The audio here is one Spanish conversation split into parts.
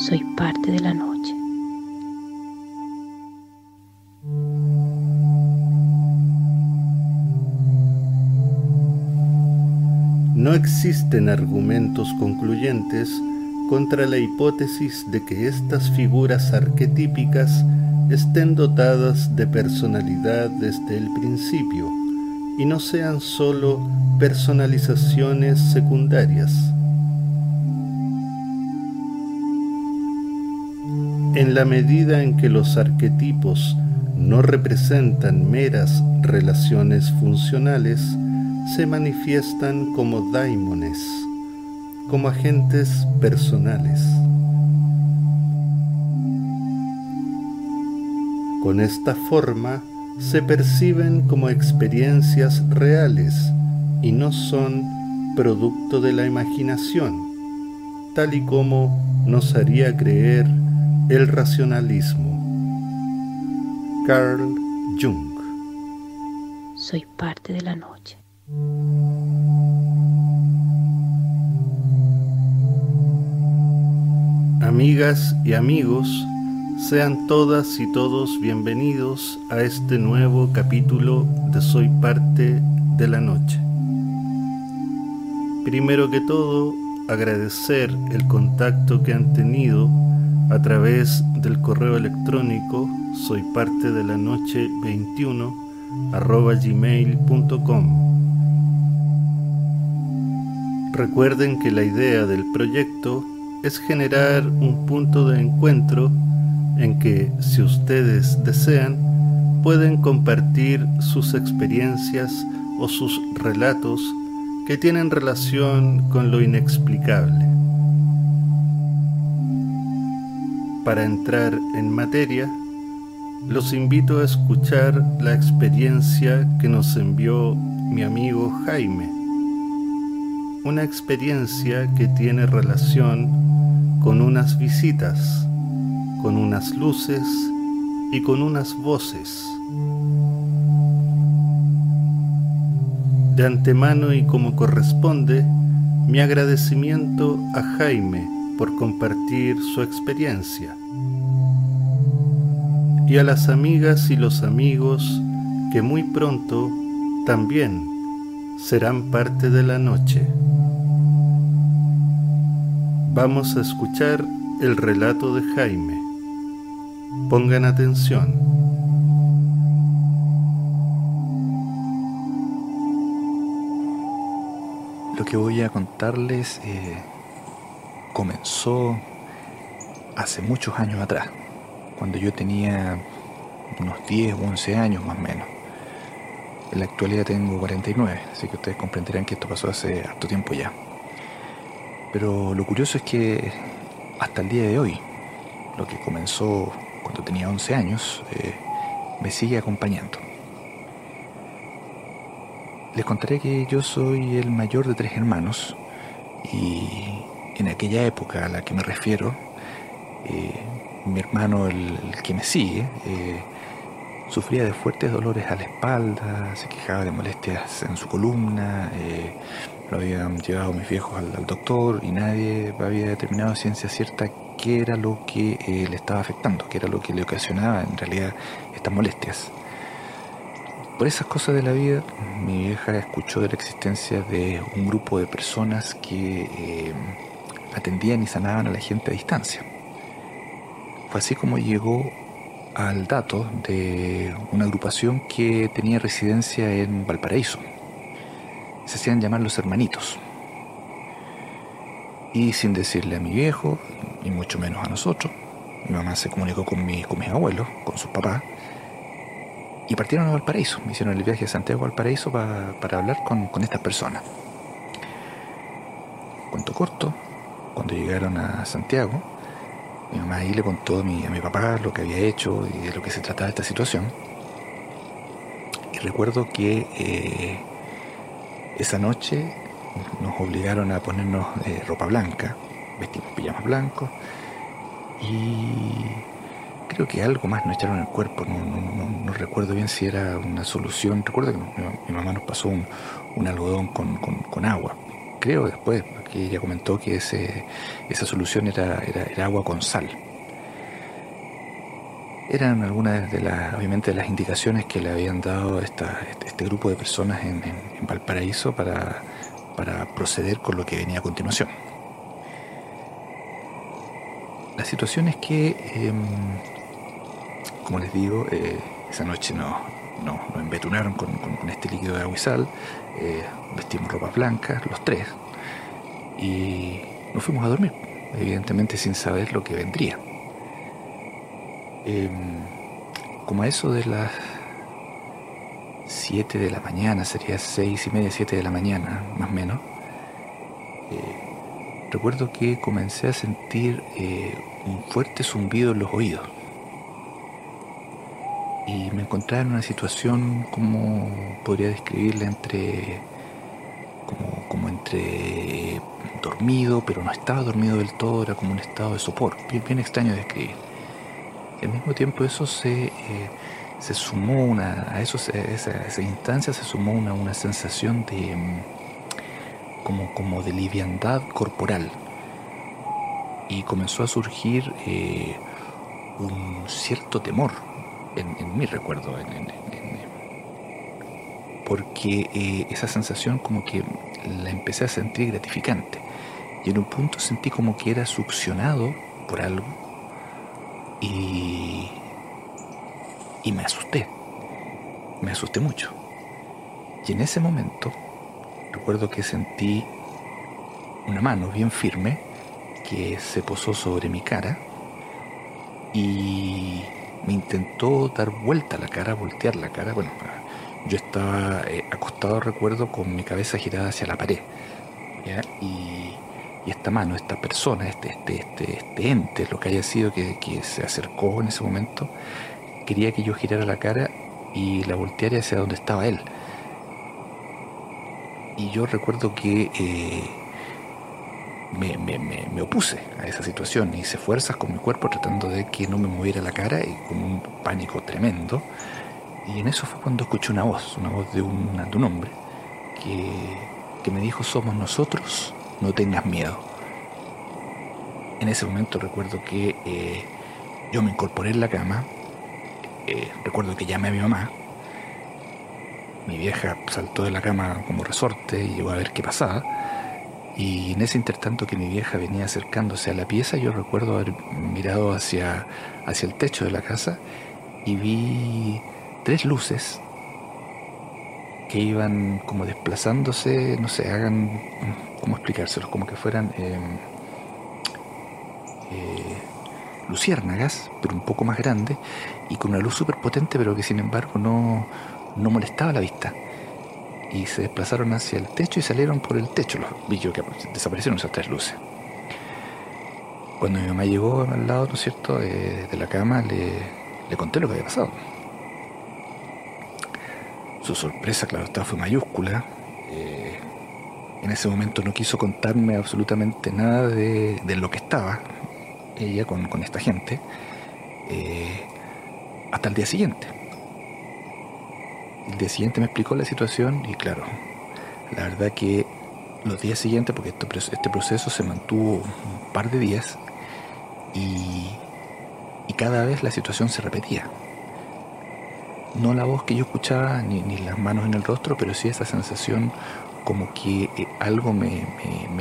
soy parte de la noche. No existen argumentos concluyentes contra la hipótesis de que estas figuras arquetípicas estén dotadas de personalidad desde el principio y no sean solo personalizaciones secundarias. En la medida en que los arquetipos no representan meras relaciones funcionales, se manifiestan como daimones, como agentes personales. Con esta forma se perciben como experiencias reales y no son producto de la imaginación, tal y como nos haría creer el racionalismo. Carl Jung Soy parte de la noche. Amigas y amigos, sean todas y todos bienvenidos a este nuevo capítulo de Soy parte de la noche. Primero que todo, agradecer el contacto que han tenido a través del correo electrónico soy parte de la noche 21 arroba. Recuerden que la idea del proyecto es generar un punto de encuentro en que, si ustedes desean, pueden compartir sus experiencias o sus relatos que tienen relación con lo inexplicable. Para entrar en materia, los invito a escuchar la experiencia que nos envió mi amigo Jaime. Una experiencia que tiene relación con unas visitas, con unas luces y con unas voces. De antemano y como corresponde, mi agradecimiento a Jaime por compartir su experiencia y a las amigas y los amigos que muy pronto también serán parte de la noche. Vamos a escuchar el relato de Jaime. Pongan atención. Lo que voy a contarles eh, comenzó hace muchos años atrás cuando yo tenía unos 10 o 11 años más o menos. En la actualidad tengo 49, así que ustedes comprenderán que esto pasó hace harto tiempo ya. Pero lo curioso es que hasta el día de hoy, lo que comenzó cuando tenía 11 años, eh, me sigue acompañando. Les contaré que yo soy el mayor de tres hermanos y en aquella época a la que me refiero, eh, mi hermano, el, que me sigue, eh, sufría de fuertes dolores a la espalda, se quejaba de molestias en su columna, eh, lo habían llevado mis viejos al, doctor y nadie había determinado ciencia cierta qué era lo que eh, le estaba afectando, qué era lo que le ocasionaba en realidad estas molestias. Por esas cosas de la vida, mi vieja escuchó de la existencia de un grupo de personas que atendían y sanaban a la gente a distancia. Fue así como llegó al dato de una agrupación que tenía residencia en Valparaíso. Se hacían llamar los hermanitos. Y sin decirle a mi viejo, y mucho menos a nosotros, mi mamá se comunicó con, mi, mis abuelos, con sus papás, y partieron a Valparaíso. Me hicieron el viaje a Santiago Valparaíso para hablar con, con estas personas. Cuento corto, cuando llegaron a Santiago, mi mamá ahí le contó a mi, papá lo que había hecho y de lo que se trataba esta situación. Y recuerdo que eh, esa noche nos obligaron a ponernos eh, ropa blanca, vestimos pijamas blancos y creo que algo más nos echaron el cuerpo, no, recuerdo bien si era una solución, recuerdo que mi, mamá nos pasó un, algodón con agua, creo después, que ella comentó que ese, esa solución era, era, agua con sal. Eran algunas de las, obviamente, de las indicaciones que le habían dado esta, este, este grupo de personas en, Valparaíso para, para proceder con lo que venía a continuación. La situación es que, em, como les digo, eh, esa noche no, nos embetunaron con, este líquido de agua y sal, eh, vestimos ropa blanca, los tres, y nos fuimos a dormir, evidentemente sin saber lo que vendría. Em, como a eso de las 7 de la mañana, sería 6 y media, 7 de la mañana, más o menos, eh, recuerdo que comencé a sentir eh, un fuerte zumbido en los oídos. Y me encontraba en una situación, como podría describirla, entre. Como, como entre dormido, pero no estaba dormido del todo, era como un estado de sopor, bien, bien extraño de describir. Y al mismo tiempo eso se, eh, se sumó una, a eso, esa, esa, instancia se sumó una, una sensación de mm, como, como de liviandad corporal. Y comenzó a surgir eh, un cierto temor en, mi recuerdo, porque eh, esa sensación como que la empecé a sentir gratificante. Y en un punto sentí como que era succionado por algo y, y me asusté. Me asusté mucho. Y en ese momento recuerdo que sentí una mano bien firme que se posó sobre mi cara y me intentó dar vuelta la cara, voltear la cara. Bueno, yo estaba eh, acostado, recuerdo, con mi cabeza girada hacia la pared. Y, esta mano, esta persona, este, este, este, este ente, lo que haya sido que, se acercó en ese momento, quería que yo girara la cara y la volteara hacia donde estaba él. Y yo recuerdo que eh, me, me, opuse a esa situación, hice fuerzas con mi cuerpo tratando de que no me moviera la cara y con un pánico tremendo. Y en eso fue cuando escuché una voz, una voz de un, de un hombre, que, que me dijo, somos nosotros, no tengas miedo. En ese momento recuerdo que eh, yo me incorporé en la cama, eh, recuerdo que llamé a mi mamá, mi vieja saltó de la cama como resorte y llegó a ver qué pasaba y en ese intertanto que mi vieja venía acercándose a la pieza, yo recuerdo haber mirado hacia, hacia el techo de la casa y vi tres luces que iban como desplazándose, no sé, hagan, ¿cómo explicárselos? Como que fueran em, eh, luciérnagas, pero un poco más grandes, y con una luz súper potente, pero que sin embargo no, no molestaba la vista y se desplazaron hacia el techo y salieron por el techo. Los vi que desaparecieron esas tres luces. Cuando mi mamá llegó al lado, ¿no es cierto?, eh, de la cama, le, le, conté lo que había pasado. Su sorpresa, claro, estaba fue mayúscula. Eh, en ese momento no quiso contarme absolutamente nada de, de lo que estaba ella con, con esta gente eh, hasta el día siguiente el día siguiente me explicó la situación y claro, la verdad que los días siguientes, porque este proceso se mantuvo un par de días y, cada vez la situación se repetía. No la voz que yo escuchaba ni, las manos en el rostro, pero sí esa sensación como que eh, algo me,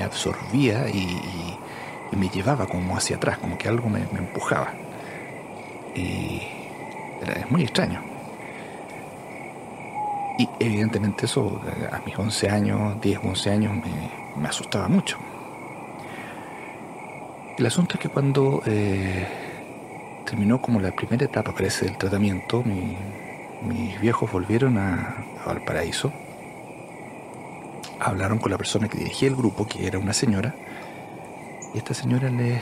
absorbía y, me llevaba como hacia atrás, como que algo me, empujaba. Y era, es muy extraño. Y evidentemente eso a mis 11 años, 10, 11 años, me, asustaba mucho. El asunto es que cuando eh, terminó como la primera etapa, parece, del tratamiento, mis viejos volvieron a, Valparaíso, hablaron con la persona que dirigía el grupo, que era una señora, y esta señora le,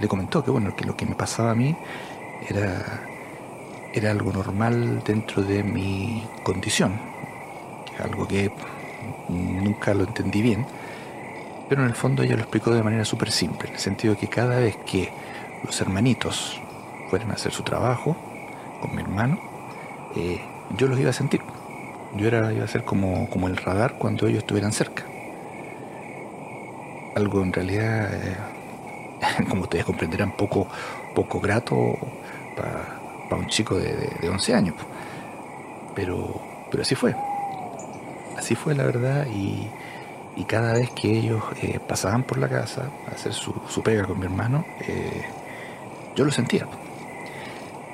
le comentó que bueno, que lo que me pasaba a mí era era algo normal dentro de mi condición, algo que nunca lo entendí bien, pero en el fondo ella lo explicó de manera súper simple, en el sentido de que cada vez que los hermanitos fueran a hacer su trabajo con mi hermano, eh, yo los iba a sentir. Yo era, iba a ser como, como el radar cuando ellos estuvieran cerca. Algo en realidad, eh, como ustedes comprenderán, poco, poco grato para para un chico de, 11 años. Pero, pero así fue. así fue la verdad y, cada vez que ellos eh, pasaban por la casa a hacer su, pega con mi hermano, eh, yo lo sentía.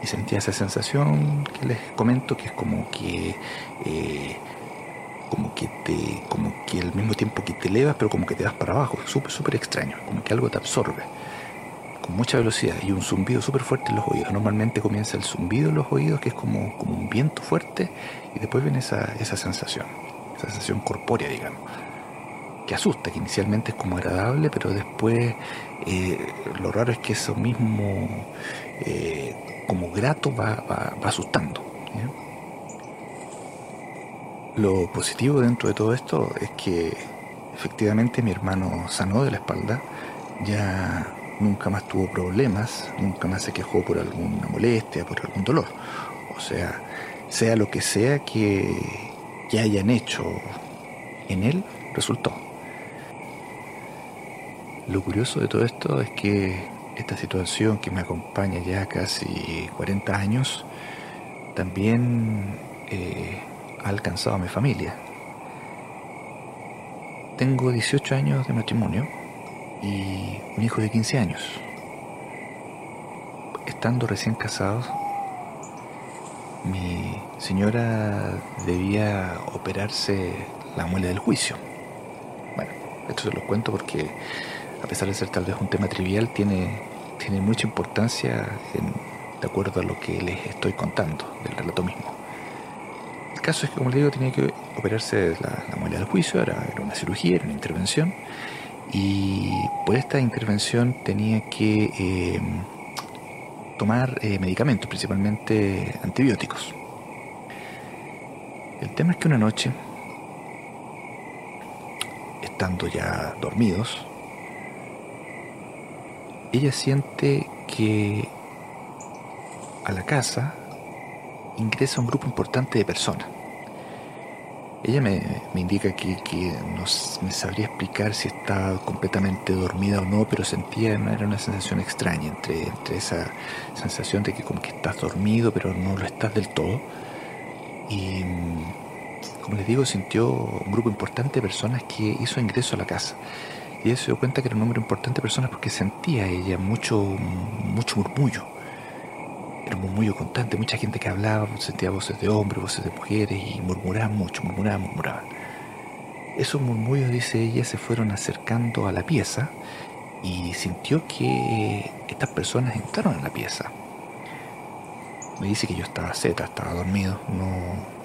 Y sentía esa sensación que les comento que es como que eh, como que te como que al mismo tiempo que te elevas pero como que te das para abajo súper súper extraño como que algo te absorbe con mucha velocidad y un zumbido súper fuerte en los oídos. Normalmente comienza el zumbido en los oídos, que es como, como un viento fuerte, y después viene esa, esa sensación, esa sensación corpórea, digamos, que asusta, que inicialmente es como agradable, pero después eh, lo raro es que eso mismo, eh, como grato, va, va, asustando. Lo positivo dentro de todo esto es que efectivamente mi hermano sanó de la espalda, ya nunca más tuvo problemas, nunca más se quejó por alguna molestia, por algún dolor. O sea, sea lo que sea que, que hayan hecho en él, resultó. Lo curioso de todo esto es que esta situación que me acompaña ya casi 40 años, también eh, ha alcanzado a mi familia. Tengo 18 años de matrimonio y un hijo de 15 años. Estando recién casados, mi señora debía operarse la muela del juicio. Bueno, esto se lo cuento porque a pesar de ser tal vez un tema trivial, tiene, tiene mucha importancia de acuerdo a lo que les estoy contando del relato mismo. El caso es que, como les digo, tenía que operarse la, la muela del juicio, era una cirugía, era una intervención, y por esta intervención tenía que eh, tomar eh, medicamentos, principalmente antibióticos. El tema es que una noche, estando ya dormidos, ella siente que a la casa ingresa un grupo importante de personas. Ella me, indica que, no me sabría explicar si está completamente dormida o no, pero sentía, era una sensación extraña entre, entre esa sensación de que como que estás dormido, pero no lo estás del todo. Y como les digo, sintió un grupo importante de personas que hizo ingreso a la casa. Y ella se dio cuenta que era un número importante de personas porque sentía ella mucho, mucho murmullo murmullo constante, mucha gente que hablaba, sentía voces de hombres, voces de mujeres y murmuraban mucho, murmuraban, murmuraban. Esos murmullos, dice ella, se fueron acercando a la pieza y sintió que estas personas entraron en la pieza. Me dice que yo estaba zeta, estaba dormido, no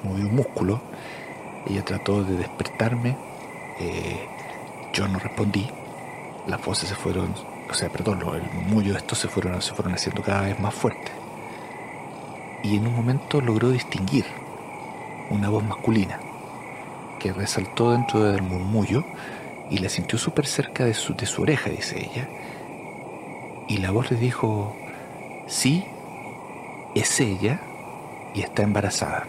moví un músculo. Ella trató de despertarme, eh, yo no respondí. Las voces se fueron, o sea, perdón, el murmullo de estos se fueron, se fueron haciendo cada vez más fuertes y en un momento logró distinguir una voz masculina que resaltó dentro del murmullo y la sintió súper cerca de su, de su oreja, dice ella. Y la voz le dijo, sí, es ella y está embarazada.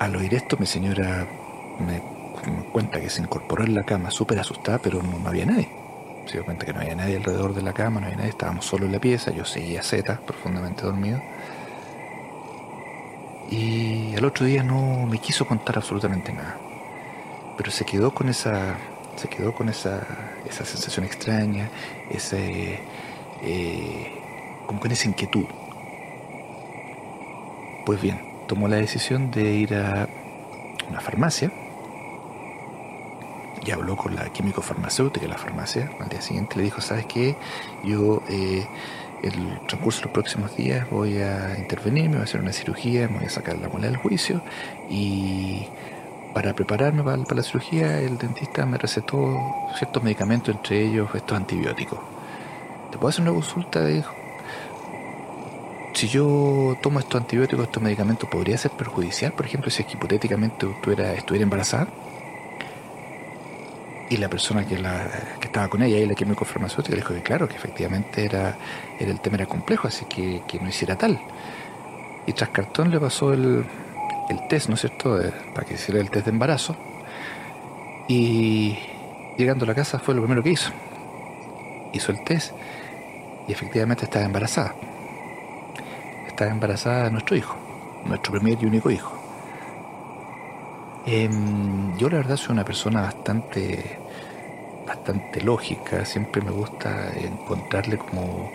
Al oír esto, mi señora me, me cuenta que se incorporó en la cama súper asustada, pero no había nadie se dio cuenta que no había nadie alrededor de la cama, no había nadie, estábamos solo en la pieza, yo seguía Z, profundamente dormido. Y al otro día no me quiso contar absolutamente nada. Pero se quedó con esa. Se quedó con esa, esa sensación extraña, ese. Eh, como con esa inquietud. Pues bien, tomó la decisión de ir a una farmacia y habló con la químico farmacéutica de la farmacia. Al día siguiente le dijo, ¿sabes qué? Yo eh, el transcurso de los próximos días voy a intervenir, me voy a hacer una cirugía, me voy a sacar la muela del juicio y para prepararme para, la cirugía el dentista me recetó ciertos medicamentos, entre ellos estos antibióticos. ¿Te puedo hacer una consulta? Dijo. Si yo tomo estos antibióticos, estos medicamentos, ¿podría ser perjudicial? Por ejemplo, si es que hipotéticamente estuviera embarazada. Y la persona que, la, que estaba con ella, y la químico farmacéutica, le dijo que claro, que efectivamente era, era el tema era complejo, así que, que no hiciera tal. Y tras cartón le pasó el, el test, ¿no es cierto?, para que hiciera el test de embarazo. Y llegando a la casa fue lo primero que hizo. Hizo el test y efectivamente estaba embarazada. Estaba embarazada de nuestro hijo, nuestro primer y único hijo. Em, yo la verdad soy una persona bastante, bastante lógica, siempre me gusta encontrarle como,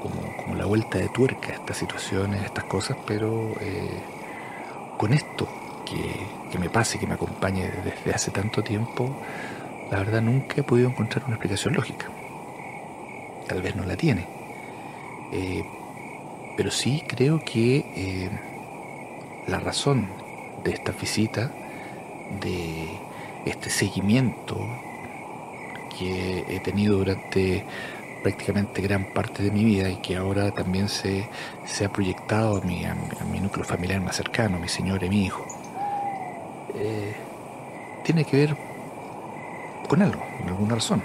como, la vuelta de tuerca a estas situaciones, a estas cosas, pero eh, con esto que, que me pase, que me acompañe desde hace tanto tiempo, la verdad nunca he podido encontrar una explicación lógica. Tal vez no la tiene. Eh, pero sí creo que eh, la razón de esta visita, de este seguimiento que he tenido durante prácticamente gran parte de mi vida y que ahora también se, ha proyectado a mi, a, mi, núcleo familiar más cercano, mi señora y mi hijo, eh, tiene que ver con algo, con alguna razón.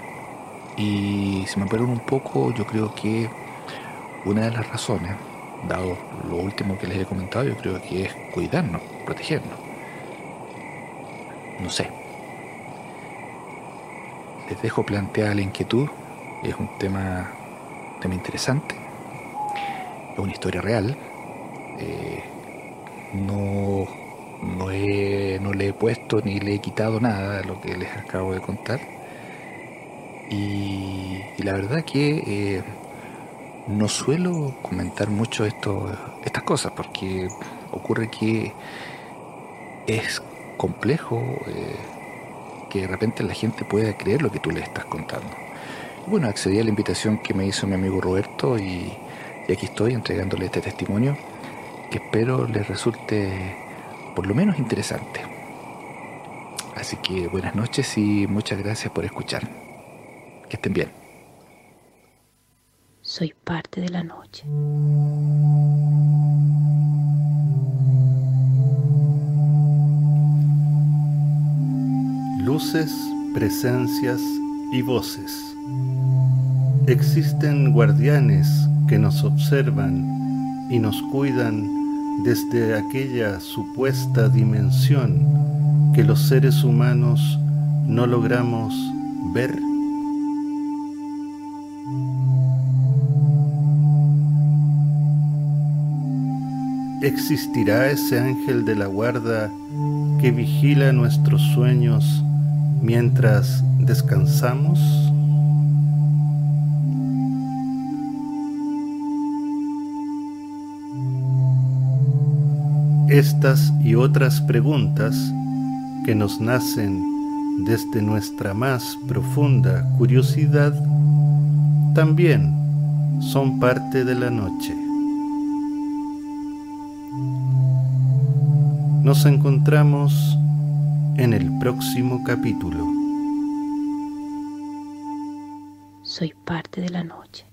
Y si me apuran un poco, yo creo que una de las razones, dado lo último que les he comentado, yo creo que es cuidarnos, protegernos. No sé. Les dejo planteada la inquietud. Es un tema, tema interesante. Es una historia real. Eh, no, no, no le he puesto ni le he quitado nada a lo que les acabo de contar. Y, la verdad que eh, no suelo comentar mucho esto, estas cosas porque ocurre que es complejo eh, que de repente la gente pueda creer lo que tú le estás contando. Bueno, accedí a la invitación que me hizo mi amigo Roberto y, y aquí estoy entregándole este testimonio que espero les resulte por lo menos interesante. Así que buenas noches y muchas gracias por escuchar. Que estén bien. Soy parte de la noche. Luces, presencias y voces. Existen guardianes que nos observan y nos cuidan desde aquella supuesta dimensión que los seres humanos no logramos ver ¿Existirá ese ángel de la guarda que vigila nuestros sueños mientras descansamos? Estas y otras preguntas que nos nacen desde nuestra más profunda curiosidad también son parte de la noche. Nos encontramos en el próximo capítulo. Soy parte de la noche.